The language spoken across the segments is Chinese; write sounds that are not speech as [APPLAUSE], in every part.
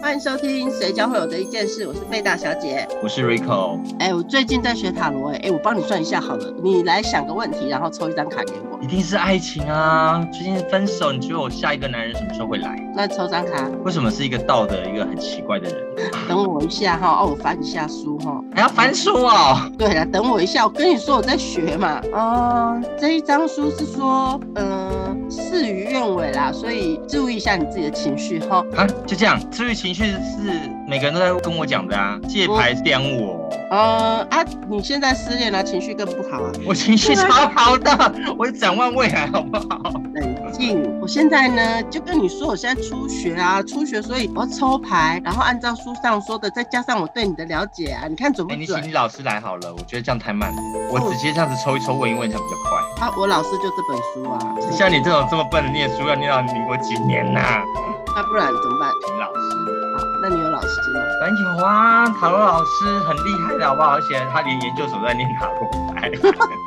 欢迎收听《谁教会我的一件事》，我是贝大小姐，我是 Rico。哎，我最近在学塔罗，哎，哎，我帮你算一下好了，你来想个问题，然后抽一张卡给我。一定是爱情啊！最近分手，你觉得我下一个男人什么时候会来？那抽张卡。为什么是一个道德一个很奇怪的人？等我一下哈，哦，我翻一下书哈，还要翻书哦。对了，等我一下，我跟你说我在学嘛。嗯，这一张书是说，嗯，事与愿违啦，所以注意一下你自己的情绪哈。啊，就这样，注意情绪是每个人都在跟我讲的啊，借牌刁我。呃啊，你现在失恋了，情绪更不好啊。[LAUGHS] 我情绪超好的，我展望未来好不好？冷静。我现在呢，就跟你说，我现在初学啊，初学，所以我要抽牌，然后按照书上说的，再加上我对你的了解啊，你看准不准？你请你老师来好了，我觉得这样太慢了，我直接这样子抽一抽，问一问，这样比较快。啊，我老师就这本书啊。像你这种这么笨的念书，要念到民国几年呐？那不然怎么办？请老师。那你有老师吗？有啊，塔罗老师很厉害的，好不好？而且他连研究所都在念塔罗牌。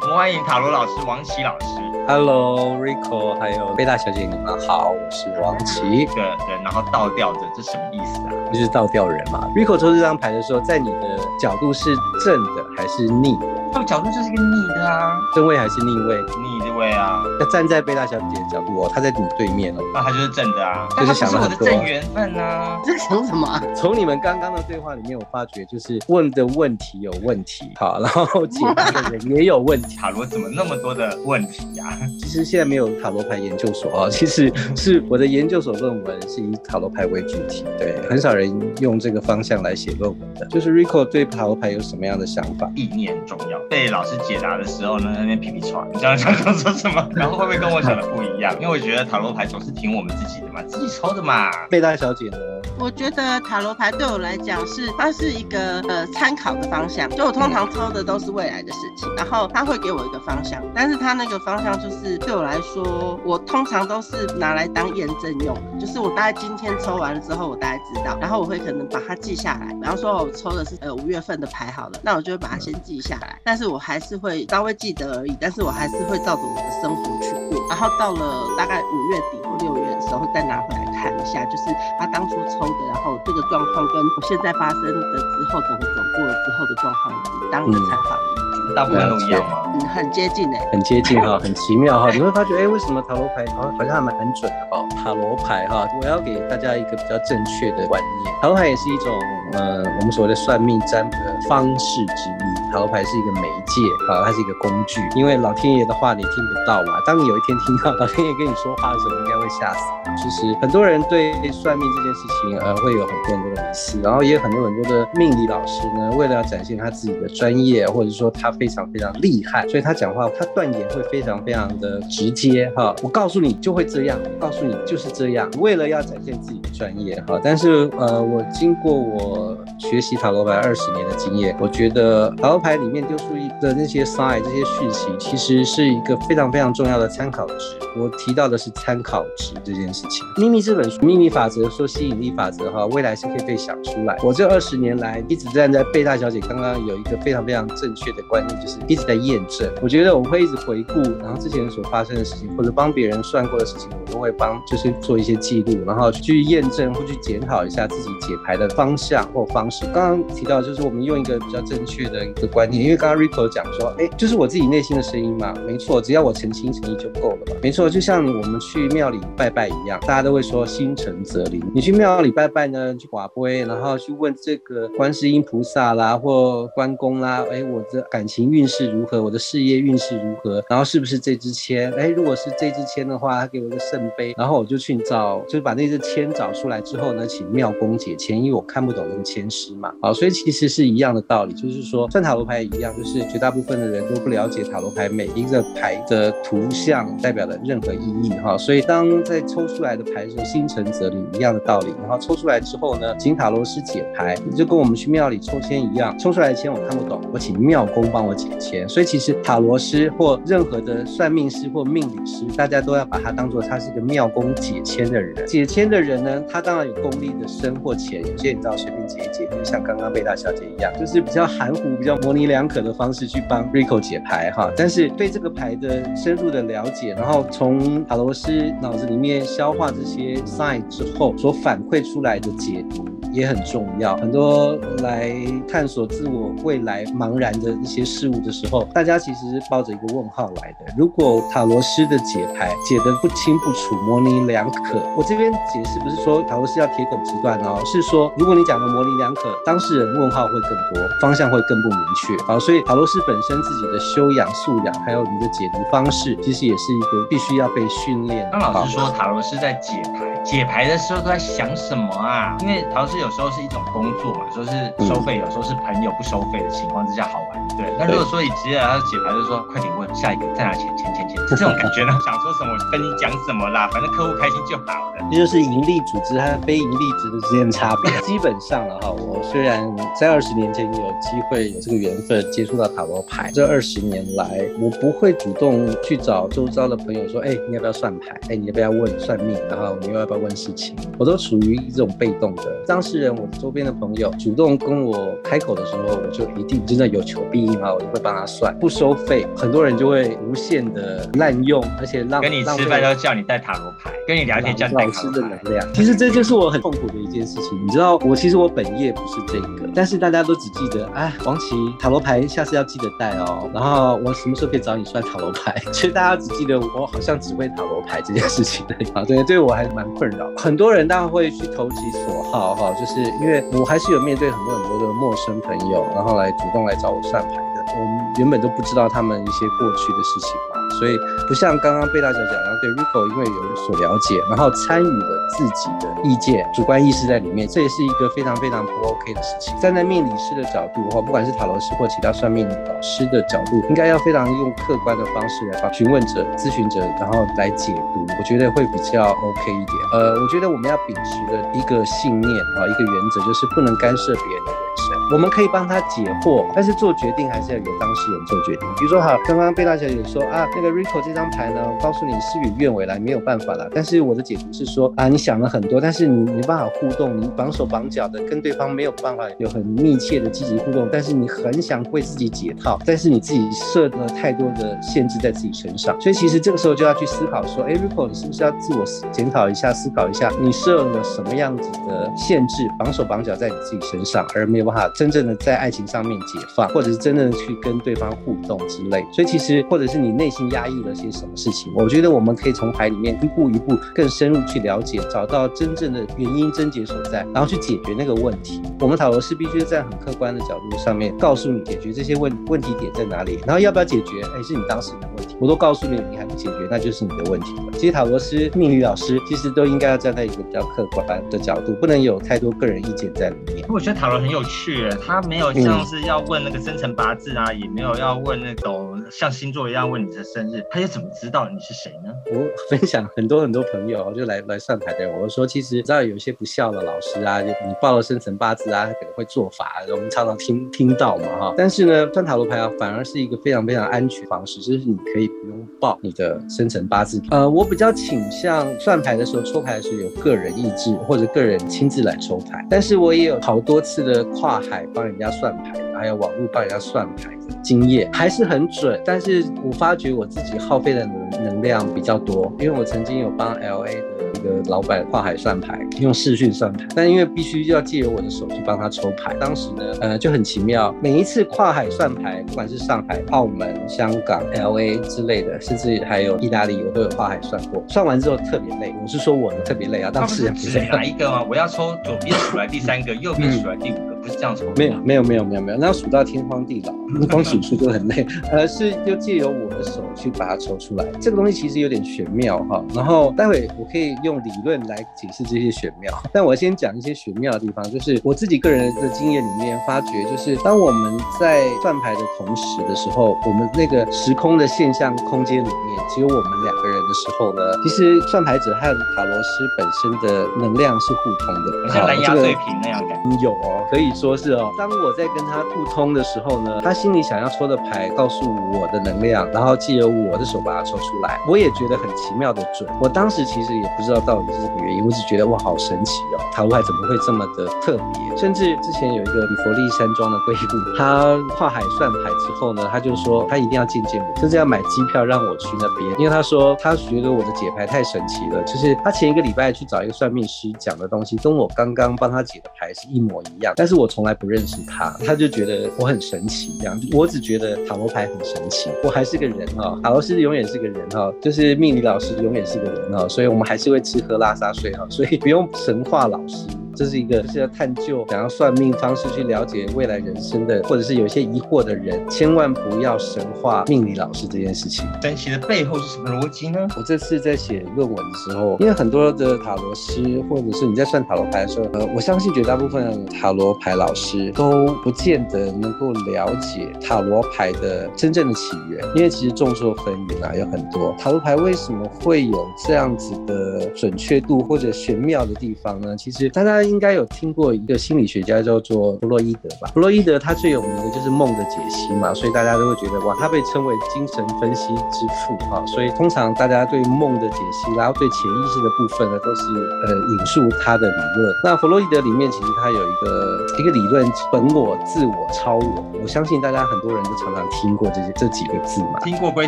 我们欢迎塔罗老师王琦老师。Hello，Rico，还有贝大小姐，你们好，我是王琦。一个人，然后倒吊着，这什么意思啊？就是倒吊人嘛。Rico 抽这张牌的时候，在你的角度是正的还是逆？他的角度就是一个逆的啊，正位还是逆位？逆的位啊。要站在贝大小姐的角度哦，她在你对面哦，那她就是正的啊，就是想我的正缘分呢。在想什么？从你们刚刚的对话里面，我发觉就是问的问题有问题，好，[LAUGHS] 然后解答的人也有问题。[LAUGHS] 塔罗怎么那么多的问题呀？其实现在没有塔罗牌研究所啊，其实是我的研究所论文是以塔罗牌为主题，对，很少人用这个方向来写论文的。就是 Rico 对塔罗牌有什么样的想法？意念重要，被老师解。答的时候呢，那边皮皮喘，你想说什么？[LAUGHS] 然后会不会跟我想的不一样？因为我觉得塔罗牌总是听我们自己的嘛，自己抽的嘛。贝大小姐呢？我觉得塔罗牌对我来讲是，它是一个呃参考的方向。就我通常抽的都是未来的事情，然后它会给我一个方向，但是它那个方向就是对我来说，我通常都是拿来当验证用。就是我大概今天抽完了之后，我大概知道，然后我会可能把它记下来。比方说我抽的是呃五月份的牌好了，那我就会把它先记下来。但是我还是会稍微记得而已，但是我还是会照着我的生活去过。然后到了大概五月底或六月的时候，再拿回来看一下，就是他当初抽的。然后这个状况跟我现在发生的之后，整个走过了之后的状况，当一个参考依据，大部分都一样吗？嗯，很接近诶，很接近哈，[LAUGHS] 很奇妙哈。你会发觉，哎，为什么塔罗牌好像好像还蛮很准的哦？塔罗牌哈，我要给大家一个比较正确的观念，塔罗牌也是一种呃，我们所谓的算命占卜的方式之一。塔罗牌是一个媒介啊，它是一个工具，因为老天爷的话你听不到嘛。当你有一天听到老天爷跟你说话的时候，应该会吓死。其实很多人对算命这件事情，呃，会有很多很多的迷思，然后也有很多很多的命理老师呢，为了要展现他自己的专业，或者说他非常非常厉害，所以他讲话他断言会非常非常的直接哈。我告诉你就会这样，告诉你就是这样，为了要展现自己的专业哈。但是呃，我经过我学习塔罗牌二十年的经验，我觉得塔罗牌里面丢出的那些 sign 这些讯息，其实是一个非常非常重要的参考值。我提到的是参考值这件事情。秘密这本书，秘密法则说吸引力法则哈，未来是可以被想出来。我这二十年来一直站在贝大小姐刚刚有一个非常非常正确的观念，就是一直在验证。我觉得我会一直回顾，然后之前所发生的事情，或者帮别人算过的事情，我都会帮，就是做一些记录，然后去验证或去检讨一下自己解牌的方向或方式。刚刚提到就是我们用一个比较正确的一个观念，因为刚刚 Rico 讲说，哎，就是我自己内心的声音嘛，没错，只要我诚心诚意就够了嘛，没错，就像我们去庙里拜拜一样，大家都会说心诚则灵。你去庙里拜拜呢，去寡杯，然后去问这个观世音菩萨啦，或关公啦，哎，我的感情运势如何？我的事业运势如何？然后是不是这支签？哎，如果是这支签的话，他给我一个圣杯，然后我就去找，就是把那支签找出来之后呢，请庙公解签，因为我看不懂那个签诗嘛。好，所以其实是一样的道理，就是说算塔罗。牌一样，就是绝大部分的人都不了解塔罗牌每一个牌的图像代表的任何意义哈。所以当在抽出来的牌是心诚则灵一样的道理。然后抽出来之后呢，请塔罗师解牌，就跟我们去庙里抽签一样，抽出来的签我看不懂，我请庙公帮我解签。所以其实塔罗师或任何的算命师或命理师，大家都要把它当做他是个庙公解签的人。解签的人呢，他当然有功力的深或浅，有些你知道随便解一解，就像刚刚贝大小姐一样，就是比较含糊、比较模棱两可的方式去帮 Rico 解牌哈。但是对这个牌的深入的了解，然后从塔罗斯脑子里面消化这些 sign 之后所反馈出来的解读。也很重要。很多来探索自我未来茫然的一些事物的时候，大家其实是抱着一个问号来的。如果塔罗师的解牌解得不清不楚、模棱两可，我这边解释不是说塔罗师要铁口直断哦，是说如果你讲的模棱两可，当事人问号会更多，方向会更不明确。好，所以塔罗师本身自己的修养素养，还有你的解读方式，其实也是一个必须要被训练。刚老师说塔罗师在解牌，解牌的时候都在想什么啊？因为塔罗师。有时候是一种工作嘛，说是收费，有时候是朋友不收费的情况之下好玩。对，那如果说你直接来解牌，就说快点问下一个再拿钱钱钱钱，这种感觉呢？想说什么跟你讲什么啦，反正客户开心就好了。这就是盈利组织和非盈利组织之间的差别。[LAUGHS] 基本上了哈，我虽然在二十年前有机会有这个缘分接触到塔罗牌，这二十年来我不会主动去找周遭的朋友说，哎，你要不要算牌？哎，你要不要问算命？然后你又要不要问事情？我都属于一种被动的当事人，我周边的朋友主动跟我开口的时候，我就一定真的有求必应啊，我就会帮他算，不收费。很多人就会无限的滥用，而且让跟你吃饭都叫你带塔罗牌，跟你聊天叫你带老师的能量。其实这就是我很痛苦的一件事情。你知道，我其实我本业不是这个，但是大家都只记得，哎，王琦塔罗牌下次要记得带哦。然后我什么时候可以找你算塔罗牌？[LAUGHS] 其实大家只记得我好像只会塔罗牌这件事情啊。对，对我还蛮困扰。很多人当然会去投其所好哈，就是因为。我还是有面对很多很多的陌生朋友，然后来主动来找我算牌的。我们原本都不知道他们一些过去的事情嘛。所以不像刚刚贝大小讲，然后对 Rico 因为有所了解，然后参与了自己的意见、主观意识在里面，这也是一个非常非常不 OK 的事情。站在命理师的角度的话，不管是塔罗师或其他算命老师的角度，应该要非常用客观的方式来帮询问者、咨询者，然后来解读，我觉得会比较 OK 一点。呃，我觉得我们要秉持的一个信念啊，一个原则就是不能干涉别人的人生。我们可以帮他解惑，但是做决定还是要由当事人做决定。比如说，哈，刚刚贝大小姐说啊，那个。Rico 这张牌呢，告诉你事与愿违来，没有办法了。但是我的解读是说啊，你想了很多，但是你没办法互动，你绑手绑脚的跟对方没有办法有很密切的积极互动。但是你很想为自己解套，但是你自己设了太多的限制在自己身上。所以其实这个时候就要去思考说，哎，Rico，你是不是要自我检讨一下，思考一下，你设了什么样子的限制，绑手绑脚在你自己身上，而没有办法真正的在爱情上面解放，或者是真正的去跟对方互动之类。所以其实或者是你内心压。抑了些什么事情？我觉得我们可以从牌里面一步一步更深入去了解，找到真正的原因症结所在，然后去解决那个问题。我们塔罗师必须在很客观的角度上面告诉你解决这些问问题点在哪里，然后要不要解决，哎，是你当时的问题。我都告诉你，你还不解决，那就是你的问题了。其实塔罗师、命理老师其实都应该要站在一个比较客观的角度，不能有太多个人意见在里面。我觉得塔罗很有趣，他没有像是要问那个生辰八字啊，也没有要问那种像星座一样问你的生日。他又怎么知道你是谁呢？我分享很多很多朋友就来来算牌的，我说其实知道有一些不孝的老师啊，就你报了生辰八字啊，他可能会做法，我们常常听听到嘛哈。但是呢，算塔罗牌啊，反而是一个非常非常安全方式，就是你可以不用报你的生辰八字。呃，我比较倾向算牌的时候抽牌的时候有个人意志或者个人亲自来抽牌，但是我也有好多次的跨帮人家算牌，还有网络帮人家算牌的。经验还是很准，但是我发觉我自己耗费的能能量比较多，因为我曾经有帮 L A 的一个老板跨海算牌，用视讯算牌，但因为必须要借由我的手去帮他抽牌，当时呢，呃，就很奇妙，每一次跨海算牌，不管是上海、澳门、香港、L A 之类的，甚至还有意大利，我都有跨海算过，算完之后特别累，我是说我特别累啊，当时是哪一个吗？我要抽左边数来第三个，右边数来第五个。不是这样抽。没有没有没有没有没有，那要数到天荒地老，[LAUGHS] 光数数就很累。而，是就借由我的手去把它抽出来，这个东西其实有点玄妙哈。然后待会我可以用理论来解释这些玄妙，[LAUGHS] 但我先讲一些玄妙的地方，就是我自己个人的经验里面发觉，就是当我们在算牌的同时的时候，我们那个时空的现象空间里面只有我们两个人的时候呢，其实算牌者和塔罗师本身的能量是互通的，像蓝牙对平那样感觉。有哦，可以说是哦。当我在跟他互通的时候呢，他心里想要抽的牌告诉我的能量，然后借由我的手把它抽出来，我也觉得很奇妙的准。我当时其实也不知道到底是什么原因，我只觉得哇，好神奇哦，塔罗牌怎么会这么的特别？甚至之前有一个比佛利山庄的贵妇，她跨海算牌之后呢，她就说她一定要见见我，甚至要买机票让我去那边，因为她说她觉得我的解牌太神奇了，就是她前一个礼拜去找一个算命师讲的东西，跟我刚刚帮她解的牌是一模一样，但是我从来不认识他，他就觉得我很神奇这样，我只觉得塔罗牌很神奇，我还是个人哈，塔罗师永远是个人哈，就是命理老师永远是个人哈，所以我们还是会吃喝拉撒睡哈，所以不用神话老师。这是一个是要探究、想要算命方式去了解未来人生的，或者是有一些疑惑的人，千万不要神化命理老师这件事情。神奇的背后是什么逻辑呢？我这次在写论文的时候，因为很多的塔罗师，或者是你在算塔罗牌的时候，呃，我相信绝大部分塔罗牌老师都不见得能够了解塔罗牌的真正的起源，因为其实众说纷纭啊，有很多塔罗牌为什么会有这样子的准确度或者玄妙的地方呢？其实大家。应该有听过一个心理学家叫做弗洛伊德吧？弗洛伊德他最有名的就是梦的解析嘛，所以大家都会觉得哇，他被称为精神分析之父啊。所以通常大家对梦的解析，然后对潜意识的部分呢，都是呃引述他的理论。那弗洛伊德里面其实他有一个一个理论，本我、自我、超我。我相信大家很多人都常常听过这些这几个字嘛。听过归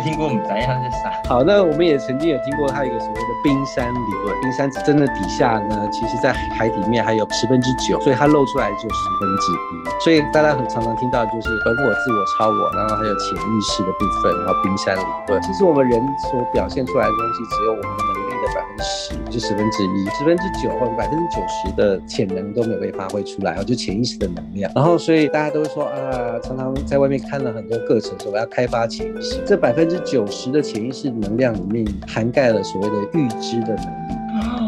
听过，我们怎样是啥？[LAUGHS] 好，那我们也曾经有听过他一个所谓的冰山理论。冰山真的底下呢，其实在海底面。还有十分之九，所以它露出来就十分之一。所以大家很常常听到就是本我、自我、超我，然后还有潜意识的部分，然后冰山理论。其实我们人所表现出来的东西，只有我们能力的百分之十，就十分之一，十分之九或者百分之九十的潜能都没有被发挥出来，然后就潜意识的能量。然后所以大家都会说啊，常常在外面看了很多课程，说我要开发潜意识。这百分之九十的潜意识能量里面，涵盖了所谓的预知的能力。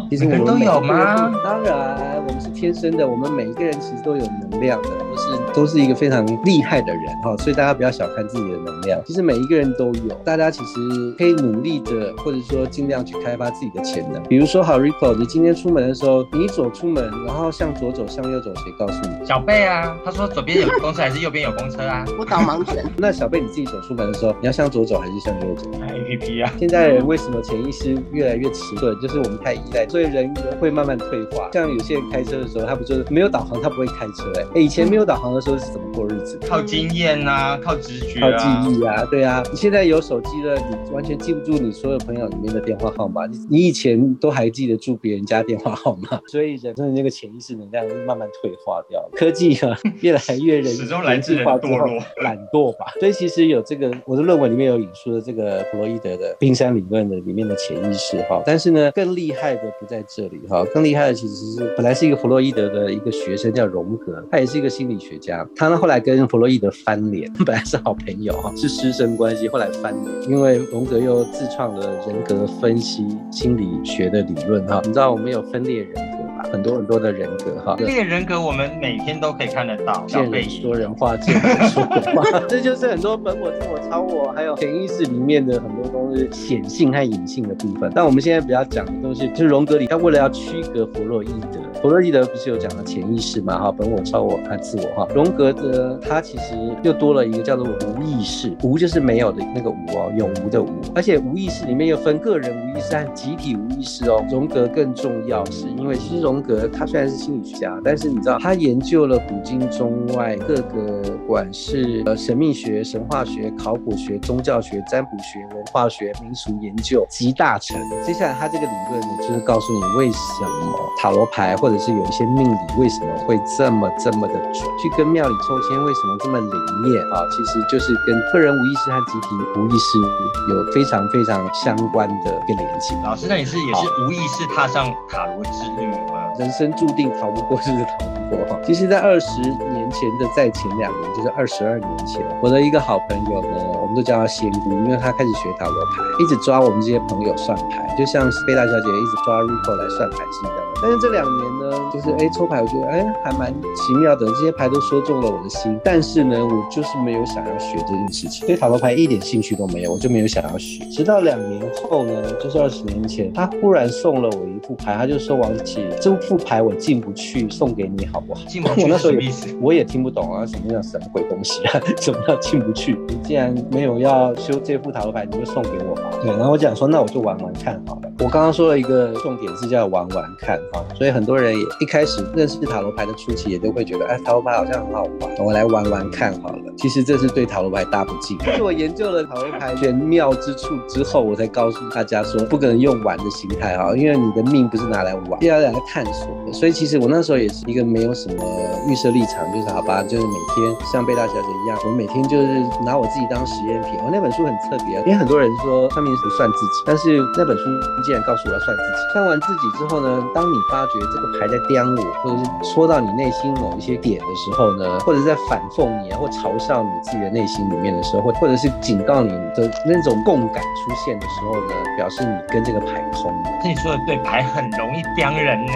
其实我们都有吗？当然，我们是天生的，我们每一个人其实都有能量的，都是都是一个非常厉害的人哈。所以大家不要小看自己的能量，其实每一个人都有。大家其实可以努力的，或者说尽量去开发自己的潜能。比如说，好 Rico，你今天出门的时候，你左出门，然后向左走，向右走，谁告诉你？小贝啊，他说左边有公车还是右边有公车啊？[LAUGHS] 我导盲犬。[LAUGHS] 那小贝你自己走出门的时候，你要向左走还是向右走？A P P 啊。现在人为什么潜意识越来越迟钝？就是我们太依赖。所以人会慢慢退化，像有些人开车的时候，他不就是没有导航，他不会开车哎。以前没有导航的时候是怎么过日子？靠经验啊，靠直觉，靠记忆啊，对啊。你现在有手机了，你完全记不住你所有朋友里面的电话号码，你你以前都还记得住别人家电话号码，[LAUGHS] 所以人的那个潜意识能量慢慢退化掉。科技啊，[LAUGHS] 越来越人 [LAUGHS] 始终来自人堕落，懒惰吧。所以其实有这个我的论文里面有引述的这个弗洛伊德的冰山理论的里面的潜意识哈，但是呢，更厉害的不在这里哈。更厉害的其实是本来是一个弗洛伊德的一个学生叫荣格，他也是一个心理学家。他呢后来跟弗洛伊德翻脸，[LAUGHS] 本来是好朋友哈，是师生关系，后来翻脸，因为荣格又自创了人格分析心理学的理论哈。你知道我们有分裂人格吧？很多很多的人格哈。这个人格我们每天都可以看得到。见人说人话，见人说人话，[LAUGHS] 这就是很多本我、自我、超我，还有潜意识里面的很多东西显性和隐性的部分。但我们现在比较讲的东西，就是荣格里他为了要区隔弗洛伊德，弗洛伊德不是有讲了潜意识嘛？哈，本我、超我和自我哈。荣格的他其实又多了一个叫做无意识，无就是没有的那个无哦，永无的无。而且无意识里面又分个人无意识和集体无意识哦。荣格更重要，是因为其实荣格他虽然是心理学家，但是你知道他研究了古今中外各个，管是呃神秘学、神话学、考古学、宗教学、占卜学、文化学、民俗研究集大成。接下来他这个理论呢，就是告诉你为什么塔罗牌或者是有一些命理为什么会这么这么的准，去跟庙里抽签为什么这么灵验啊？其实就是跟个人无意识和集体无意识有非常非常相关的一个联系。老师，那你是也是无意识踏上塔罗之旅吗？人生注定逃不过，就是逃不过。[LAUGHS] 其实，在二十年前的在前两年，就是二十二年前，我的一个好朋友呢，都叫他仙姑，因为他开始学塔罗牌，一直抓我们这些朋友算牌，就像贝大小姐一直抓 Rico 来算牌是一样的。但是这两年呢，就是哎抽牌，我觉得哎还蛮奇妙的，这些牌都说中了我的心。但是呢，我就是没有想要学这件事情，对塔罗牌一点兴趣都没有，我就没有想要学。直到两年后呢，就是二十年前，他忽然送了我一副牌，他就说王姐，这副牌我进不去，送给你好不好？进不去，[LAUGHS] 我那时候也我也听不懂啊，什么叫什么鬼东西啊？[LAUGHS] 什么叫进不去？[LAUGHS] 你既然没有有要修这副塔罗牌，你就送给我。对，然后我讲说，那我就玩玩看好了。我刚刚说了一个重点是叫玩玩看哈，所以很多人也一开始认识塔罗牌的初期也都会觉得，哎，塔罗牌好像很好玩，我来玩玩看好了。其实这是对塔罗牌大不敬。是我研究了塔罗牌玄妙之处之后，我才告诉大家说，不可能用玩的心态哈，因为你的命不是拿来玩，是要来探索。所以其实我那时候也是一个没有什么预设立场，就是好吧，就是每天像贝大小姐一样，我每天就是拿我自己当实验品。我那本书很特别，因为很多人说算命不算自己，但是那本书竟然告诉我要算自己。算完自己之后呢，当你发觉这个牌在刁我，或者是戳到你内心某一些点的时候呢，或者在反讽你啊，或嘲笑你自己的内心里面的时候，或或者是警告你的那种共感出现的时候呢，表示你跟这个牌通了。那你说的对，牌很容易刁人呢。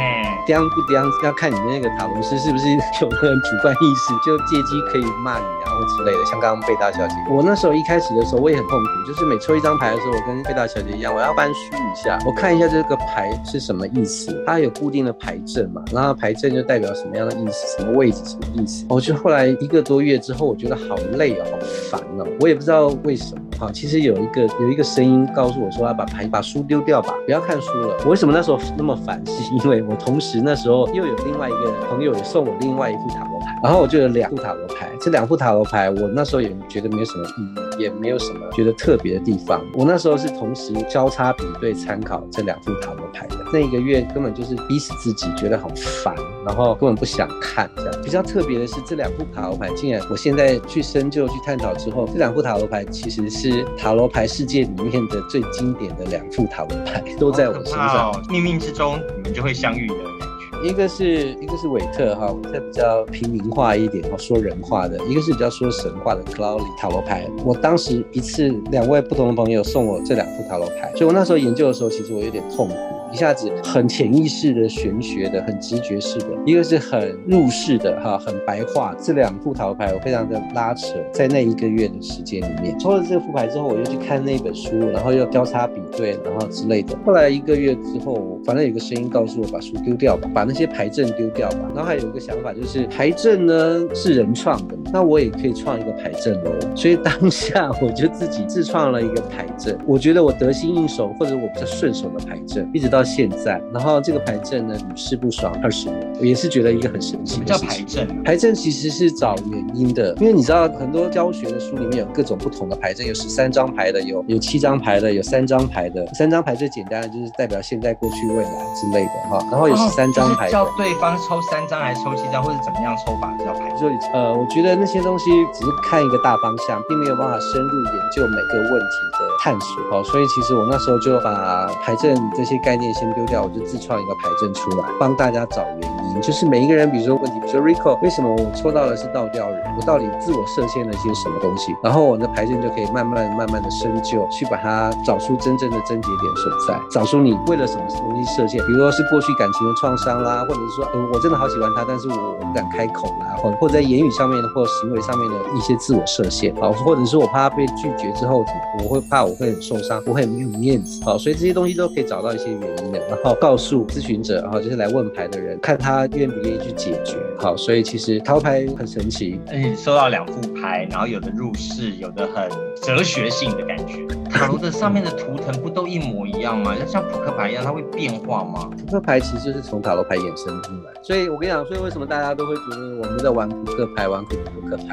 刁不刁要看你的那个塔罗师是不是有个主观意识，就借机可以骂你啊或之类的。像刚刚贝大小姐，我那时候一开始的时候我也很痛苦，就是每抽一张牌的时候，我跟费大小姐一样，我要翻书一下，我看一下这个牌是什么意思。它有固定的牌阵嘛，然后牌阵就代表什么样的意思，什么位置，什么意思。我就后来一个多月之后，我觉得好累哦，好烦哦，我也不知道为什么。好，其实有一个有一个声音告诉我说，要把牌把书丢掉吧，不要看书了。我为什么那时候那么烦？是因为我同时那时候又有另外一个朋友也送我另外一副塔罗牌，然后我就有两副塔罗牌。这两副塔罗牌，我那时候也觉得没有什么意义，也没有什么觉得特别的地方。我那时候是同时交叉比对参考这两副塔罗牌的。那一个月根本就是逼死自己，觉得好烦，然后根本不想看。这样比较特别的是，这两副塔罗牌竟然我现在去深究、去探讨之后，这两副塔罗牌其实是塔罗牌世界里面的最经典的两副塔罗牌，都在我身上。冥冥之中，你们就会相遇的感觉。一个是一个是韦特哈，这比较平民化一点哈，说人话的；一个是比较说神话的 d y 塔罗牌。我当时一次两位不同的朋友送我这两副塔罗牌，所以我那时候研究的时候，其实我有点痛苦。一下子很潜意识的玄学的，很直觉式的，一个是很入世的哈，很白话。这两副塔罗牌我非常的拉扯，在那一个月的时间里面，抽了这个副牌之后，我又去看那本书，然后又交叉比对，然后之类的。后来一个月之后，反正有个声音告诉我把书丢掉吧，把那些牌阵丢掉吧。然后还有一个想法就是牌阵呢是人创的，那我也可以创一个牌阵喽。所以当下我就自己自创了一个牌阵，我觉得我得心应手，或者我比较顺手的牌阵，一直到。到现在，然后这个牌阵呢屡试不爽，二十年，我也是觉得一个很神奇的事情。叫牌阵，牌阵其实是找原因的，因为你知道很多教学的书里面有各种不同的牌阵，有十三张牌的，有有七张牌的，有三张牌的。三张牌最简单的就是代表现在、过去、未来之类的哈。然后有十三张牌，叫对方抽三张还是抽七张，或者怎么样抽法叫牌？所以呃，我觉得那些东西只是看一个大方向，并没有办法深入研究每个问题的探索哦。所以其实我那时候就把牌阵这些概念。先丢掉，我就自创一个牌阵出来，帮大家找原因。就是每一个人，比如说问题，比如说 Rico，为什么我抽到的是倒吊人？我到底自我设限了一些什么东西？然后我的牌阵就可以慢慢慢慢的深究，去把它找出真正的症结点所在，找出你为了什么东西设限。比如说是过去感情的创伤啦，或者是说，嗯，我真的好喜欢他，但是我不敢开口啦，或或者在言语上面的或行为上面的一些自我设限，好，或者是我怕被拒绝之后，我会怕我会很受伤，我会很没有面子，好，所以这些东西都可以找到一些原因。然后告诉咨询者，然后就是来问牌的人，看他愿不愿意去解决。好，所以其实掏牌很神奇。而且收到两副牌，然后有的入世，有的很哲学性的感觉。塔罗的上面的图腾不都一模一样吗？就像扑克牌一样，它会变化吗？扑克牌其实就是从塔罗牌衍生出来，所以我跟你讲，所以为什么大家都会觉得我们在玩扑克牌，玩扑克牌，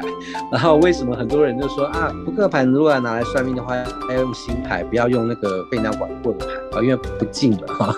然后为什么很多人就说啊，扑克牌如果要拿来算命的话，要用新牌，不要用那个被人家玩过的牌啊，因为不进了哈。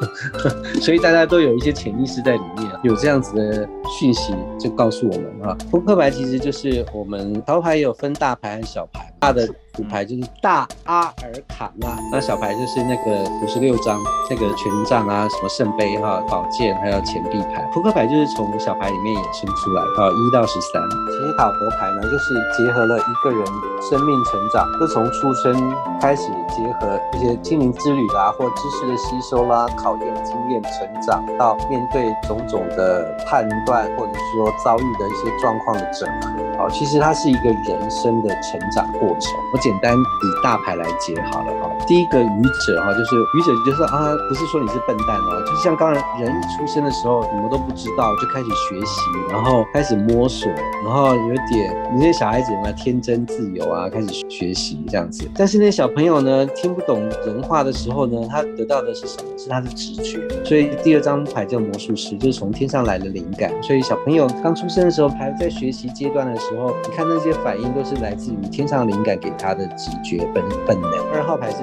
所以大家都有一些潜意识在里面，有这样子的讯息就告诉我们啊，扑克牌其实就是我们头牌有分大牌和小牌，大的。主牌就是大阿尔卡纳，那小牌就是那个五十六张，那个权杖啊，什么圣杯哈、宝剑，还有钱币牌。扑克牌就是从小牌里面衍生出来，啊，一到十三。其实塔罗牌呢，就是结合了一个人生命成长，就从出生开始，结合一些心灵之旅啦，或知识的吸收啦，考验经验成长，到面对种种的判断，或者说遭遇的一些状况的整合。好，其实它是一个人生的成长过程。我简单以大牌来解好了哈。第一个愚者哈，就是愚者就是啊，不是说你是笨蛋哦，就是像刚才人一出生的时候，什么都不知道，就开始学习，然后开始摸索，然后有点那些小孩子嘛，天真自由啊，开始学习这样子。但是那些小朋友呢，听不懂人话的时候呢，他得到的是什么？是他的直觉。所以第二张牌叫魔术师，就是从天上来的灵感。所以小朋友刚出生的时候，还在学习阶段的时候，你看那些反应都是来自于天上灵感给他。的直觉本本能。二号牌是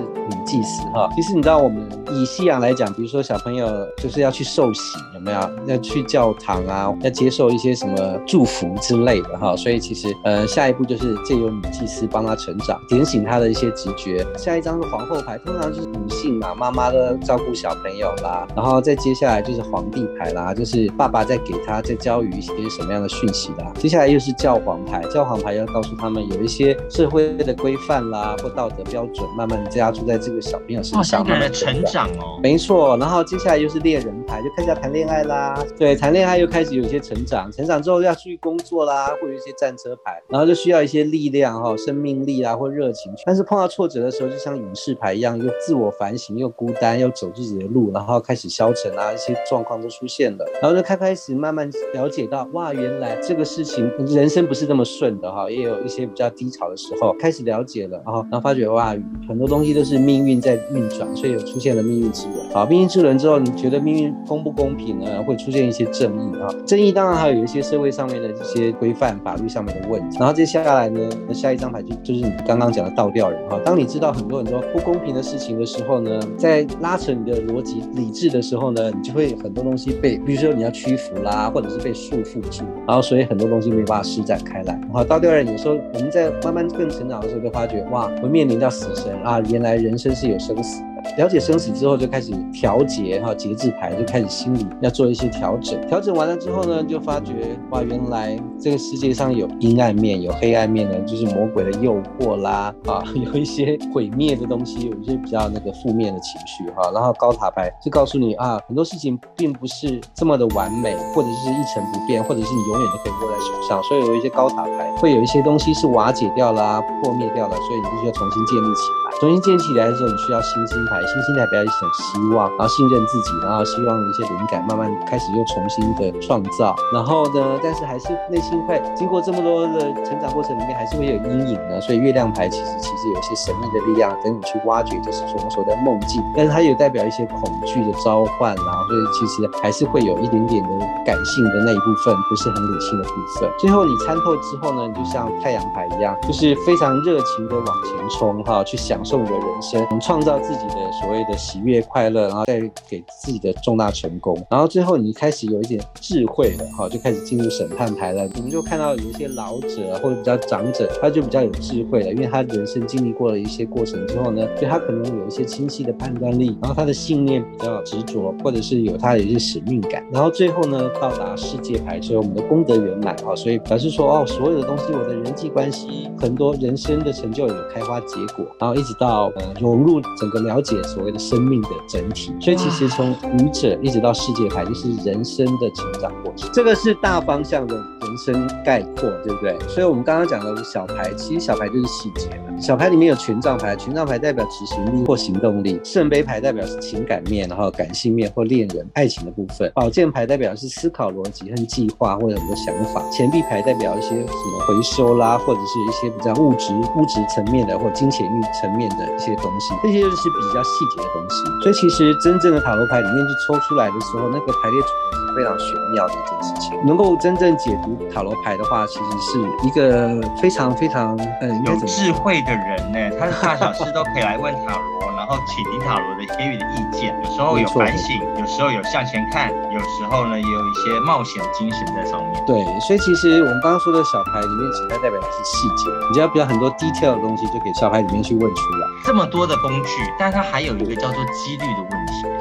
祭司哈，其实你知道我们以西洋来讲，比如说小朋友就是要去受洗，有没有？要去教堂啊，要接受一些什么祝福之类的哈。所以其实呃，下一步就是借由女祭司帮他成长，点醒他的一些直觉。下一张是皇后牌，通常就是女性嘛，妈妈的照顾小朋友啦。然后再接下来就是皇帝牌啦，就是爸爸在给他在教育一些什么样的讯息啦。接下来又是教皇牌，教皇牌要告诉他们有一些社会的规。范啦或道德标准，慢慢加注在这个小朋友身上，慢慢成长哦。没错，然后接下来又是猎人牌，就开始要谈恋爱啦。对，谈恋爱又开始有一些成长，成长之后要出去工作啦，或有一些战车牌，然后就需要一些力量哈，生命力啊或热情。但是碰到挫折的时候，就像隐士牌一样，又自我反省，又孤单，又走自己的路，然后开始消沉啊，一些状况都出现了。然后就开开始慢慢了解到，哇，原来这个事情人生不是这么顺的哈，也有一些比较低潮的时候，开始了。解了，然后然后发觉哇，很多东西都是命运在运转，所以有出现了命运之轮。好，命运之轮之后，你觉得命运公不公平呢？会出现一些正义啊，正义当然还有一些社会上面的一些规范、法律上面的问题。然后接下来呢，那下一张牌就就是你刚刚讲的倒吊人哈。当你知道很多很多不公平的事情的时候呢，在拉扯你的逻辑理智的时候呢，你就会很多东西被，比如说你要屈服啦，或者是被束缚住，然后所以很多东西没办法施展开来。然后倒吊人有时候我们在慢慢更成长的时候，就发觉哇，会面临到死神啊！原来人生真是有生死的。了解生死之后，就开始调节哈节制牌，就开始心里要做一些调整。调整完了之后呢，就发觉哇，原来这个世界上有阴暗面，有黑暗面呢，就是魔鬼的诱惑啦啊，[LAUGHS] 有一些毁灭的东西，有一些比较那个负面的情绪哈。然后高塔牌就告诉你啊，很多事情并不是这么的完美，或者是一成不变，或者是你永远都可以握在手上。所以有一些高塔牌会有一些东西是瓦解掉了、破灭掉了，所以你必须要重新建立起来。重新建起来的时候，你需要新心。新心代表一种希望，然后信任自己，然后希望一些灵感慢慢开始又重新的创造。然后呢，但是还是内心会经过这么多的成长过程里面，还是会有阴影呢。所以月亮牌其实其实有一些神秘的力量等你去挖掘，就是说我们说的梦境。但是它有代表一些恐惧的召唤，然后所以其实还是会有一点点的感性的那一部分，不是很理性的部分。最后你参透之后呢，你就像太阳牌一样，就是非常热情的往前冲哈，去享受你的人生，能创造自己的。所谓的喜悦快乐，然后再给自己的重大成功，然后最后你开始有一点智慧了，哈，就开始进入审判牌了。我们就看到有一些老者或者比较长者，他就比较有智慧了，因为他人生经历过了一些过程之后呢，就他可能有一些清晰的判断力，然后他的信念比较执着，或者是有他的一些使命感。然后最后呢，到达世界牌，所以我们的功德圆满啊，所以表示说哦，所有的东西，我的人际关系，很多人生的成就有开花结果，然后一直到呃融入整个了解。所谓的生命的整体，所以其实从愚者一直到世界牌，就是人生的成长过程。这个是大方向的人生概括，对不对？所以我们刚刚讲的小牌，其实小牌就是细节嘛。小牌里面有权杖牌，权杖牌代表执行力或行动力；圣杯牌代表是情感面，然后感性面或恋人、爱情的部分；宝剑牌代表是思考逻辑和计划或者很多想法；钱币牌代表一些什么回收啦，或者是一些比较物质物质层面的或金钱欲层面的一些东西，这些就是比较细节的东西。所以其实真正的塔罗牌里面去抽出来的时候，那个排列组合是非常玄妙的一件事情。能够真正解读塔罗牌的话，其实是一个非常非常嗯有智慧的人呢。他的大小事都可以来问塔罗，然后请林塔罗的给予的意见。有时候有反省，有时候有向前看，有时候呢也有一些冒险精神在上面。对，所以其实我们刚刚说的小牌里面，其实它代表的是细节。你只要比较很多 detail 的东西，就给小牌里面去问出来。这么多的工具，但它还有一个叫做几率的问题。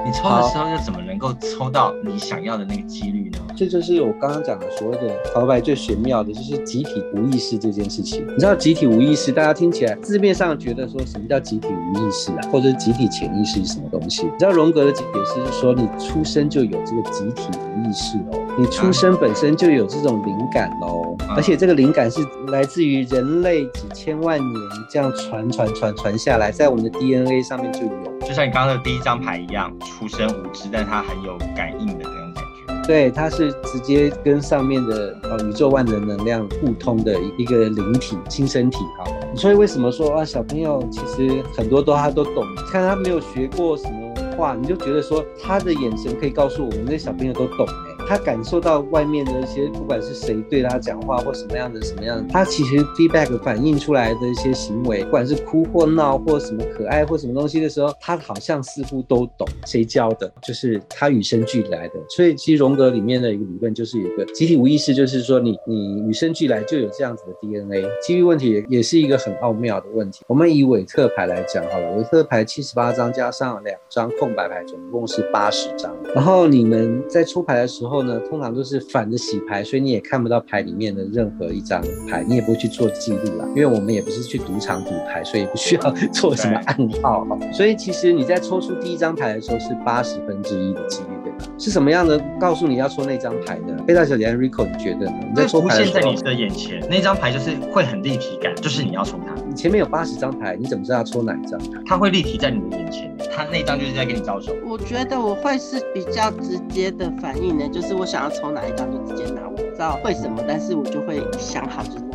你抽的时候又怎么能够抽到你想要的那个几率呢？这就是我刚刚讲的所谓的塔罗牌最玄妙的，就是集体无意识这件事情。你知道集体无意识，大家听起来字面上觉得说什么叫集体无意识啊，或者是集体潜意识是什么东西？你知道荣格的解释是说，你出生就有这个集体无意识哦，你出生本身就有这种灵感哦，而且这个灵感是来自于人类几千万年这样传传传传下来，在我们的 DNA 上面就有。就像你刚刚的第一张牌一样，出生无知，但他很有感应的那种感觉。对，他是直接跟上面的呃宇宙万能能量互通的一个灵体、亲身体哈。所以为什么说啊，小朋友其实很多都他都懂，看他没有学过什么话，你就觉得说他的眼神可以告诉我们，那小朋友都懂。他感受到外面的一些，不管是谁对他讲话或什么样的什么样，他其实 feedback 反映出来的一些行为，不管是哭或闹或什么可爱或什么东西的时候，他好像似乎都懂。谁教的？就是他与生俱来的。所以其实荣格里面的一个理论就是一个集体无意识，就是说你你与生俱来就有这样子的 DNA。基于问题也也是一个很奥妙的问题。我们以韦特牌来讲好了，韦特牌七十八张加上两张空白牌，总共是八十张。然后你们在出牌的时候。后呢，通常都是反着洗牌，所以你也看不到牌里面的任何一张牌，你也不会去做记录啦。因为我们也不是去赌场赌牌，所以不需要做什么暗号哈。所以其实你在抽出第一张牌的时候是八十分之一的几率，对吧？是什么样的告诉你要抽那张牌呢？贝大小姐 Rico，你觉得呢？在出现在你的眼前，那张牌就是会很立体感，就是你要抽它。你前面有八十张牌，你怎么知道要抽哪一张牌？它会立体在你的眼前，他那一张就是在跟你招手。我觉得我会是比较直接的反应呢，就是。我想要抽哪一张就直接拿，我不知道会什么，但是我就会想好就。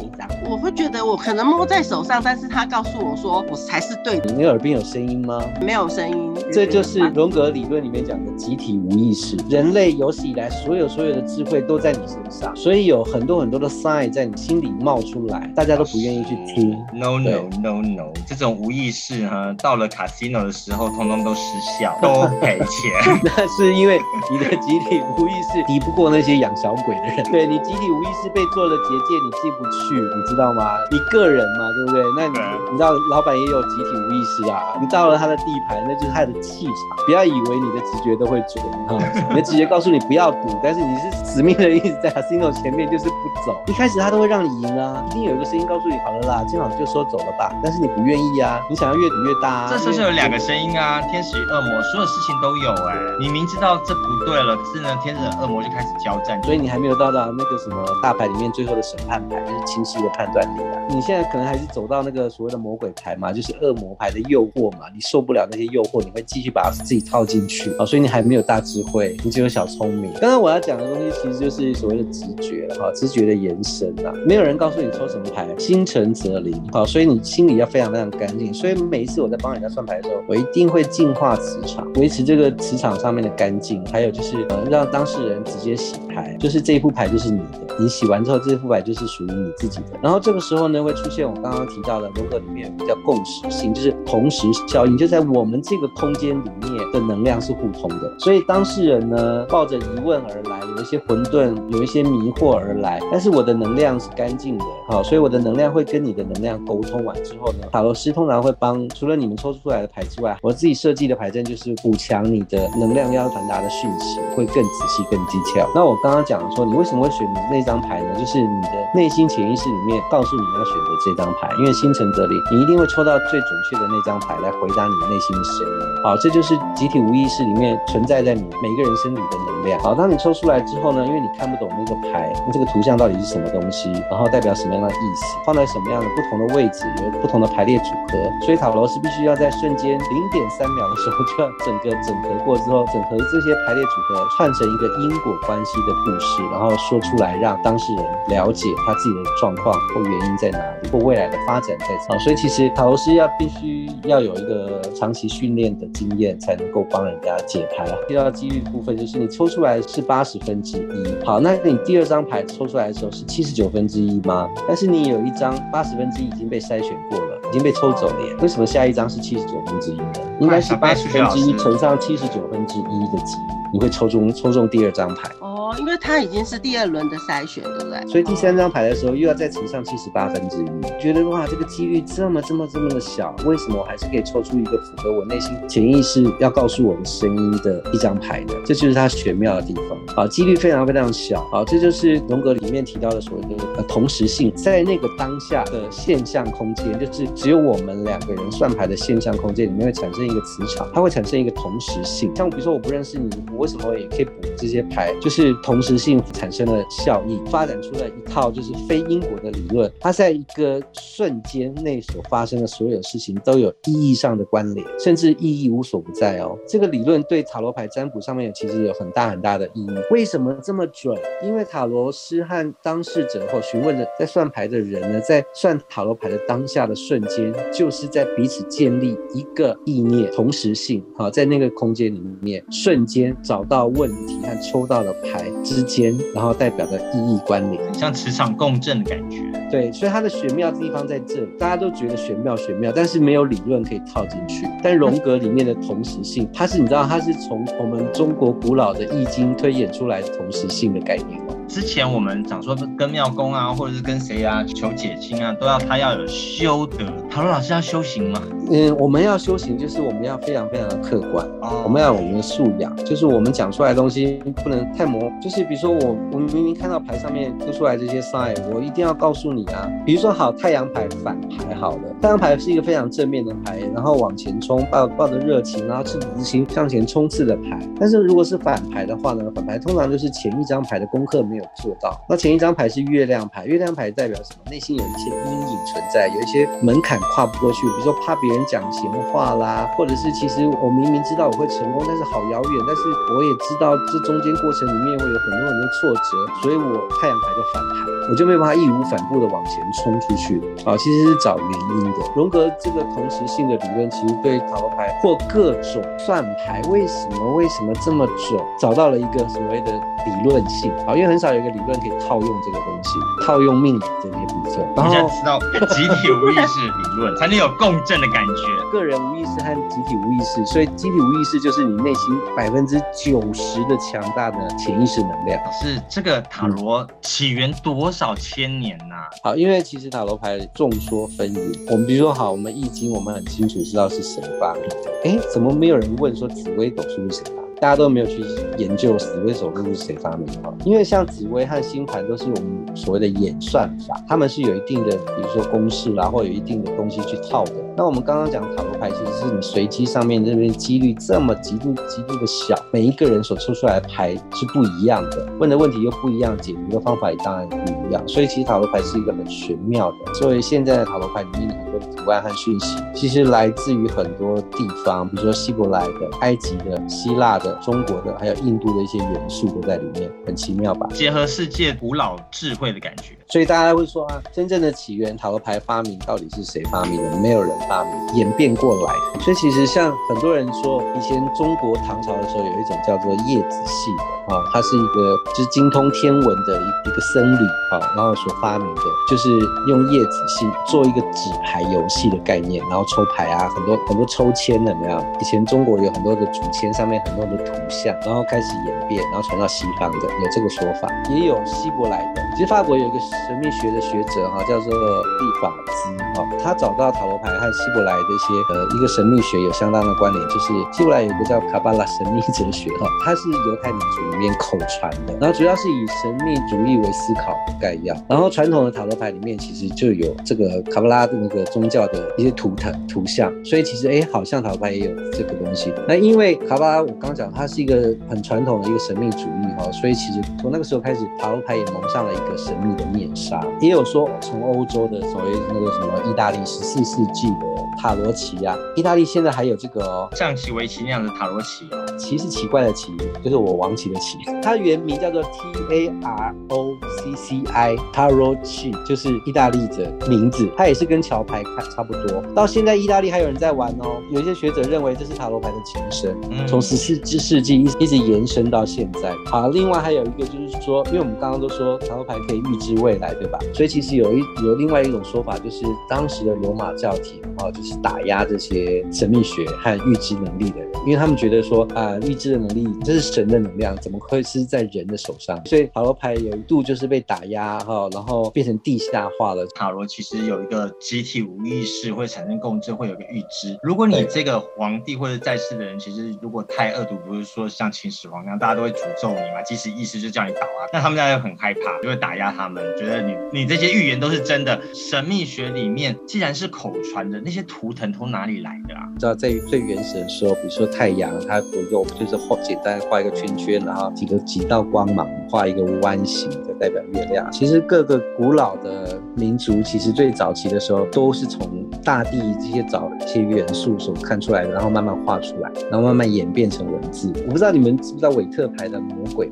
我会觉得我可能摸在手上，但是他告诉我说我才是对的。你耳边有声音吗？没有声音。这就是荣格理论里面讲的集体无意识。人类有史以来所有所有的智慧都在你身上，所以有很多很多的 sign 在你心里冒出来，大家都不愿意去听。No no no no，这种无意识哈，到了 casino 的时候，通通都失效，[LAUGHS] 都赔钱。[LAUGHS] 那是因为你的集体无意识。敌不过那些养小鬼的人，对你集体无意识被做了结界，你进不去，你知道吗？一个人嘛，对不对？那你你知道老板也有集体无意识啊。你到了他的地盘，那就是他的气场。不要以为你的直觉都会准啊，你的直觉告诉你不要赌，但是你是死命的一直在 casino 前面就是不走。一开始他都会让你赢啊，一定有一个声音告诉你好了啦，今晚就说走了吧。但是你不愿意啊，你想要越赌越大啊。这就是有两个声音啊，天使与恶魔，所有事情都有哎。你明知道这不对了，可是呢，天使和恶魔。就开始交战，所以你还没有到达那个什么大牌里面最后的审判牌，就是清晰的判断力啊。你现在可能还是走到那个所谓的魔鬼牌嘛，就是恶魔牌的诱惑嘛，你受不了那些诱惑，你会继续把自己套进去啊。所以你还没有大智慧，你只有小聪明。刚刚我要讲的东西其实就是所谓的直觉了哈，直觉觉的延伸啊。没有人告诉你抽什么牌，心诚则灵好，所以你心里要非常非常干净。所以每一次我在帮人家算牌的时候，我一定会净化磁场，维持这个磁场上面的干净，还有就是呃让当事人。直接洗牌，就是这一副牌就是你的，你洗完之后，这副牌就是属于你自己的。然后这个时候呢，会出现我刚刚提到的罗格里面比较共识性，就是同时效应，就在我们这个空间里面的能量是互通的。所以当事人呢，抱着疑问而来，有一些混沌，有一些迷惑而来，但是我的能量是干净的，好，所以我的能量会跟你的能量沟通完之后呢，塔罗师通常会帮除了你们抽出来的牌之外，我自己设计的牌阵就是补强你的能量要传达的讯息，会更仔细、更精。那我刚刚讲说，你为什么会选那张牌呢？就是你的内心潜意识里面告诉你要选择这张牌，因为心诚则灵，你一定会抽到最准确的那张牌来回答你内心的声音。好，这就是集体无意识里面存在在你每个人身体的能量。好，当你抽出来之之后呢，因为你看不懂那个牌，那这个图像到底是什么东西，然后代表什么样的意思，放在什么样的不同的位置，有不同的排列组合，所以塔罗是必须要在瞬间零点三秒的时候就要整个整合过之后，整合这些排列组合串成一个因果关系的故事，然后说出来让当事人了解他自己的状况或原因在哪里，或未来的发展在哪。所以其实塔罗师要必须要有一个长期训练的经验，才能够帮人家解牌啊。第二几率部分就是你抽出来是八十分之一，好，那你第二张牌抽出来的时候是七十九分之一吗？但是你有一张八十分之一已经被筛选过了，已经被抽走了耶。为什么下一张是七十九分之一呢？应该是八十分之一乘上七十九分之一的几率，你会抽中抽中第二张牌。因为它已经是第二轮的筛选，对不对？所以第三张牌的时候又要再乘上七十八分之一，觉得哇，这个几率这么这么这么的小，为什么我还是可以抽出一个符合我内心潜意识要告诉我的声音的一张牌呢？这就是它玄妙的地方。好，几率非常非常小。好，这就是荣格里面提到的所谓的呃同时性，在那个当下的现象空间，就是只有我们两个人算牌的现象空间里面会产生一个磁场，它会产生一个同时性。像比如说我不认识你，我为什么也可以补这些牌？就是同时性产生了效应，发展出了一套就是非因果的理论。它在一个瞬间内所发生的所有事情都有意义上的关联，甚至意义无所不在哦。这个理论对塔罗牌占卜上面其实有很大很大的意义。为什么这么准？因为塔罗师和当事者或询问的在算牌的人呢，在算塔罗牌的当下的瞬间，就是在彼此建立一个意念同时性。好，在那个空间里面，瞬间找到问题和抽到的牌之间，然后代表的意义关联，像磁场共振的感觉。对，所以它的玄妙的地方在这，大家都觉得玄妙玄妙，但是没有理论可以套进去。但荣格里面的同时性，它是你知道，它是从我们中国古老的易经推演出来的同时性的概念吗？之前我们讲说跟庙公啊，或者是跟谁啊求解亲啊，都要他要有修德。塔罗老师要修行吗？嗯，我们要修行，就是我们要非常非常的客观，哦我们要有我们的素养，就是我们讲出来的东西不能太模，就是比如说我我明明看到牌上面凸出来这些 sign，我一定要告诉你啊。比如说好太阳牌反牌好了，太阳牌是一个非常正面的牌，然后往前冲，抱抱着热情，然后赤子之心向前冲刺的牌。但是如果是反牌的话呢，反牌通常就是前一张牌的功课没有。做到。那前一张牌是月亮牌，月亮牌代表什么？内心有一些阴影存在，有一些门槛跨不过去。比如说怕别人讲闲话啦，或者是其实我明明知道我会成功，但是好遥远。但是我也知道这中间过程里面会有很多很多挫折，所以我太阳牌就反牌，我就没有办法义无反顾的往前冲出去。啊，其实是找原因的。荣格这个同时性的理论，其实对塔罗牌或各种算牌为什么为什么这么准，找到了一个所谓的理论性。啊，因为很少有一个理论可以套用这个东西，套用命理这些部分。大家知道集体无意识理论 [LAUGHS] 才能有共振的感觉，个人无意识和集体无意识，所以集体无意识就是你内心百分之九十的强大的潜意识能量。是这个塔罗起源多少千年呐？好，因为其实塔罗牌众说纷纭。我们比如说，好，我们易经我们很清楚知道是谁发明的。哎，怎么没有人问说紫微斗数是谁发？大家都没有去研究紫微斗数是谁发明的，因为像紫微和星盘都是我们所谓的演算法，他们是有一定的，比如说公式啦，或有一定的东西去套的。那我们刚刚讲塔罗牌，其实是你随机上面这边几率这么极度极度的小，每一个人所抽出来的牌是不一样的，问的问题又不一样，解读的方法也当然不一样。所以其实塔罗牌是一个很玄妙的。所以现在的塔罗牌里面很多图案和讯息，其实来自于很多地方，比如说希伯来的、埃及的、希腊的。中国的还有印度的一些元素都在里面，很奇妙吧？结合世界古老智慧的感觉。所以大家会说啊，真正的起源塔罗牌发明到底是谁发明的？没有人发明，演变过来。所以其实像很多人说，以前中国唐朝的时候有一种叫做叶子戏啊，它是一个就是精通天文的一一个僧侣啊，然后所发明的，就是用叶子戏做一个纸牌游戏的概念，然后抽牌啊，很多很多抽签的，没有？以前中国有很多的竹签，上面很多的。图像，然后开始演变，然后传到西方的，有这个说法，也有希伯来的。其实法国有一个神秘学的学者哈，叫做利法兹哈，他找到塔罗牌和希伯来的一些呃一个神秘学有相当的关联，就是希伯来有个叫卡巴拉神秘哲学哈，它是犹太民族面口传的，然后主要是以神秘主义为思考概要。然后传统的塔罗牌里面其实就有这个卡巴拉的那个宗教的一些图腾图像，所以其实哎，好像塔罗牌也有这个东西。那因为卡巴拉我刚讲它是一个很传统的一个神秘主义哈，所以其实从那个时候开始，塔罗牌也蒙上了一个神秘的面纱。也有说从欧洲的所谓那个什么意大利十四世纪的塔罗棋啊，意大利现在还有这个哦，象棋、围棋那样的塔罗棋哦，棋是奇怪的棋，就是我王棋的棋，它原名叫做 T A R O C C I Tarot 棋，就是意大利的名字，它也是跟桥牌看差不多。到现在意大利还有人在玩哦，有一些学者认为这是塔罗牌的前身，从十四世纪一一直延伸到现在。好，另外还有一个就是说，因为我们刚刚都说塔罗牌可以预知未来，对吧？所以其实有一有另外一种说法，就是当时的罗马教廷哦，就是打压这些神秘学和预知能力的人，因为他们觉得说啊，预知的能力这是神的能量，怎么会是在人的手上？所以塔罗牌有一度就是被打压哈，然后变成地下化了。塔罗其实有一个集体无意识会产生共振，会有个预知。如果你这个皇帝或者在世的人，其实如果太恶毒，不是说像秦始皇那样，大家都会诅咒你嘛，即使意识就叫你倒啊，那他们大家就很害怕，就会打压他们，觉得你你这些预言都是真的。神秘学里面既然是口传的，那些图腾从哪里来的啊？知道在最原始的时候，比如说太阳，它左右就是画简单画一个圈圈，然后几个几道光芒，画一个弯形的代表月亮。其实各个古老的民族，其实最早期的时候都是从大地这些早一些元素所看出来的，然后慢慢画出来，然后慢慢演变成文字。我不知道你们知不知道韦特牌的魔鬼，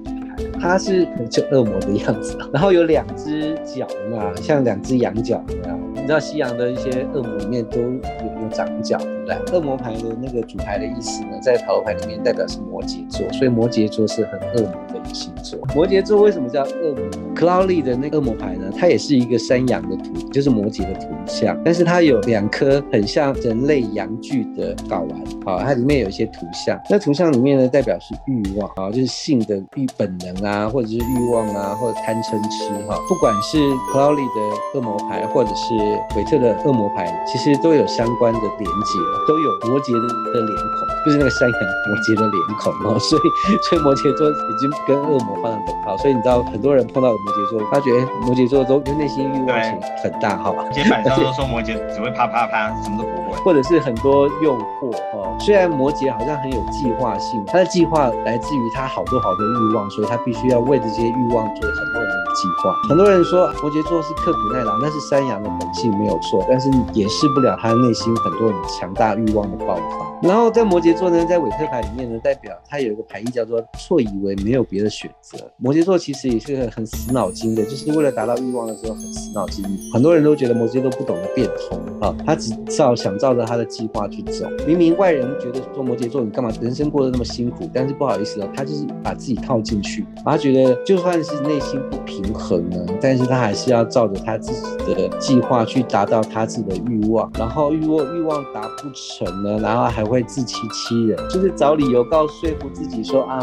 它是就恶魔的样子，[LAUGHS] 然后有两只脚嘛，像两只羊角一样。你知道西洋的一些恶魔里面都有有长角，对不对？恶魔牌的那个主牌的意思呢，在塔罗牌里面代表是摩羯座，所以摩羯座是很恶魔星座。摩羯座为什么叫恶魔 c l o u d y 的那个恶魔牌呢？它也是一个山羊的图，就是摩羯的图像，但是它有两颗很像人类阳具的睾丸，好，它里面有一些图像。那图像里面呢，代表是欲望，啊，就是性的欲本能啊，或者是欲望啊，或者贪嗔痴，哈，不管是 c l o u d y 的恶魔牌，或者是韦特的恶魔牌，其实都有相关的连接，都有摩羯的的脸孔，就是那个山羊摩羯的脸孔哦，所以所以摩羯座已经跟恶魔画上等号，所以你知道很多人碰到摩羯座，发觉摩羯座都就内心欲望很大，好吧，基本上都说摩羯只会啪啪啪，什么都不会，或者是很多诱惑哦。虽然摩羯好像很有计划性，他的计划来自于他好多好多欲望，所以他必须要为这些欲望做很多很多的计划。很多人说摩羯座是刻苦耐劳，那是山羊的本性没有错，但是掩饰不了他内心很多很强大欲望的爆发。然后在摩羯座呢，在韦特牌里面呢，代表他有一个牌意叫做错以为没有别的选择。摩羯座其实也是很死脑筋的，就是为了达到欲望的时候很死脑筋。很多人都觉得摩羯座不懂得变通啊，他只照想照着他的计划去走。明明外人觉得说摩羯座你干嘛人生过得那么辛苦，但是不好意思哦，他就是把自己套进去，他觉得就算是内心不平衡呢，但是他还是要照着他自己的计划去达到他自己的欲望。然后欲望欲望达不成呢，然后还会自欺欺人，就是找理由告说服自己说啊，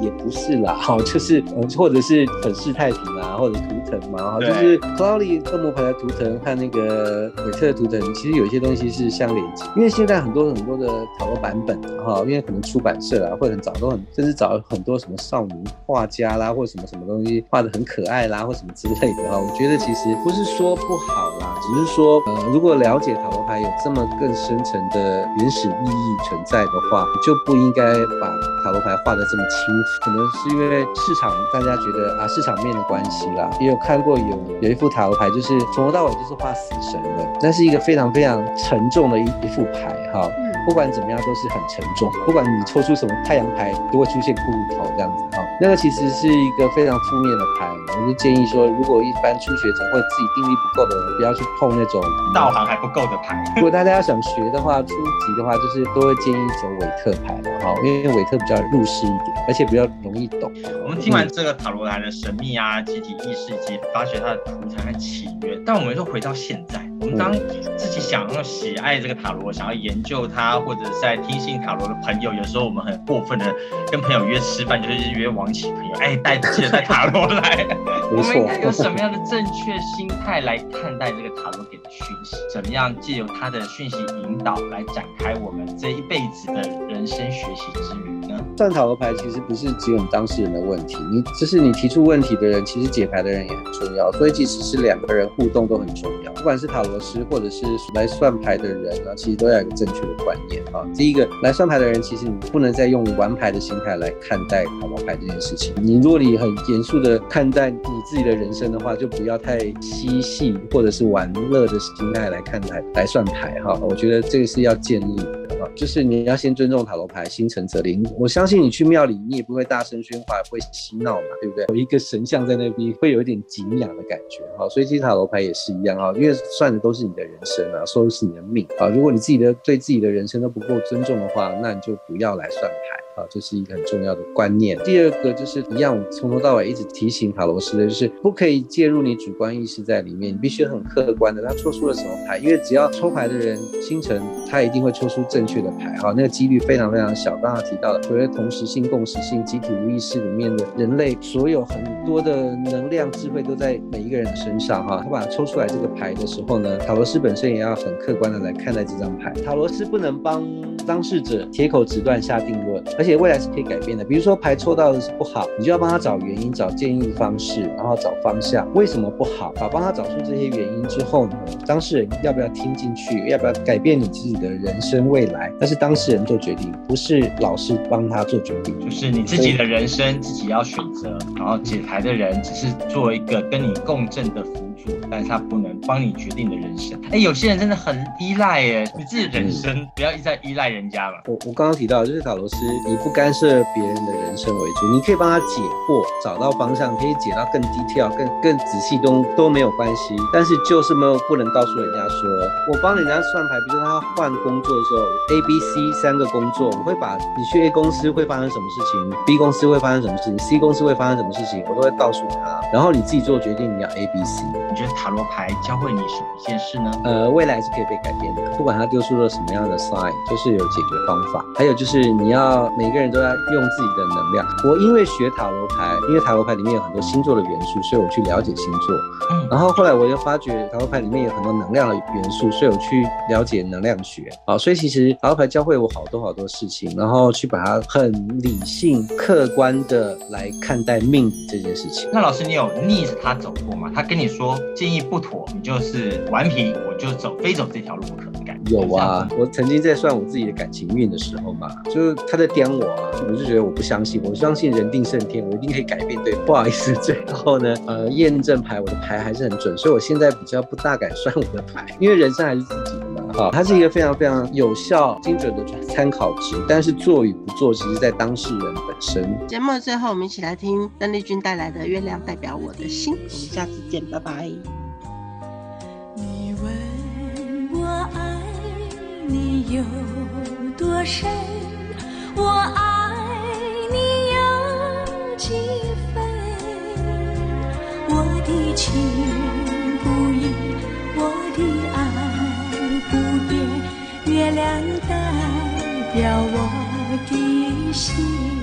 也不是啦，好，[LAUGHS] 就是嗯，或者是粉饰太平啊，或者图腾嘛，哈，就是 Cloudy 恶魔牌的图腾和那个韦特的图腾，其实有一些东西是相连接，因为现在很多很多的塔罗版本哈，因为可能出版社啊，或者找都很，甚至找很多什么少女画家啦，或者什么什么东西画的很可爱啦，或什么之类的哈，我觉得其实不是说不好啦，只是说呃，如果了解塔罗牌有这么更深层的原始意义存在的话，就不应该把塔罗牌画的这么轻浮，可能是因为市场大家觉得啊市场面的关系啦，也有看过有有一副塔罗牌，就是从头到尾就是画死神的，那是一个非常非常沉重的一一副牌哈。不管怎么样都是很沉重，不管你抽出什么太阳牌，都会出现骷髅头这样子哈。那个其实是一个非常负面的牌，我就建议说，如果一般初学者或者自己定力不够的人，不要去碰那种道行还不够的牌。[LAUGHS] 如果大家要想学的话，初级的话，就是都会建议走韦特牌的哈，因为韦特比较入世一点，而且比较容易懂。我们听完这个塔罗牌的神秘啊、集体意识以及发掘它的图腾和契约，但我们又回到现在。我们当自己想要喜爱这个塔罗，想要研究它，或者在听信塔罗的朋友，有时候我们很过分的跟朋友约吃饭，就是约王琦朋友，哎，带记得带塔罗来。我们应该有什么样的正确心态来看待这个塔罗给的讯息，怎么样借由他的讯息引导来展开我们这一辈子的人生学习之旅呢？算塔罗牌其实不是只有当事人的问题，你就是你提出问题的人，其实解牌的人也很重要，所以即使是两个人互动都很重要。不管是塔罗师或者是来算牌的人呢，其实都要有一个正确的观念啊。第一个来算牌的人，其实你不能再用玩牌的心态来看待塔罗牌这件事情。你如果你很严肃的看待你自己的人生的话，就不要太嬉戏或者是玩乐的心态来看待来算牌哈。我觉得这个是要建立的哈，就是你要先尊重塔罗牌，心诚则灵。我相信你去庙里，你也不会大声喧哗，不会嬉闹嘛，对不对？有一个神像在那边，会有一点敬仰的感觉哈。所以其实塔罗牌也是一样啊，因为算都是你的人生啊，说的是你的命啊。如果你自己的对自己的人生都不够尊重的话，那你就不要来算牌。啊，这是一个很重要的观念。第二个就是一样，从头到尾一直提醒塔罗斯的，就是不可以介入你主观意识在里面，你必须很客观的。他抽出了什么牌？因为只要抽牌的人星辰，他一定会抽出正确的牌。哈，那个几率非常非常小。刚刚提到的所谓同时性、共识性、集体无意识里面的人类，所有很多的能量、智慧都在每一个人的身上。哈，他把它抽出来这个牌的时候呢，塔罗斯本身也要很客观的来看待这张牌。塔罗斯不能帮当事者铁口直断下定论，而且。且未来是可以改变的，比如说牌抽到的是不好，你就要帮他找原因、找建议方式，然后找方向，为什么不好？好，帮他找出这些原因之后呢，当事人要不要听进去？要不要改变你自己的人生未来？那是当事人做决定，不是老师帮他做决定。就是你自己的人生自己要选择，然后解牌的人只是做一个跟你共振的但是他不能帮你决定的人生。哎，有些人真的很依赖耶，你自己人生不要一再依赖人家嘛。我我刚刚提到就是塔罗斯以。不干涉别人的人生为主，你可以帮他解惑，找到方向，可以解到更低调、更更仔细都都没有关系。但是就是没有不能告诉人家说，我帮人家算牌，比如说他换工作的时候，A、B、C 三个工作，我会把你去 A 公司会发生什么事情，B 公司会发生什么事情，C 公司会发生什么事情，我都会告诉他，然后你自己做决定，你要 A、B、C。你觉得塔罗牌教会你什么一件事呢？呃，未来是可以被改变的，不管它丢出了什么样的 sign，就是有解决方法。还有就是你要每。个人都要用自己的能量。我因为学塔罗牌，因为塔罗牌里面有很多星座的元素，所以我去了解星座。嗯，然后后来我又发觉塔罗牌里面有很多能量的元素，所以我去了解能量学。啊，所以其实塔罗牌教会我好多好多事情，然后去把它很理性、客观的来看待命这件事情。那老师，你有逆着他走过吗？他跟你说建议不妥，你就是顽皮，我就走，非走这条路不可。有啊，我曾经在算我自己的感情运的时候嘛，就是他在点我啊，我就觉得我不相信，我相信人定胜天，我一定可以改变。对，不好意思，最后呢，呃，验证牌我的牌还是很准，所以我现在比较不大敢算我的牌，因为人生还是自己的嘛，哈，它是一个非常非常有效、精准的参考值，但是做与不做，其实在当事人本身。节目的最后，我们一起来听邓丽君带来的《月亮代表我的心》，我们下次见，拜拜。你问我爱。你有多深，我爱你有几分？我的情亮代表我的心。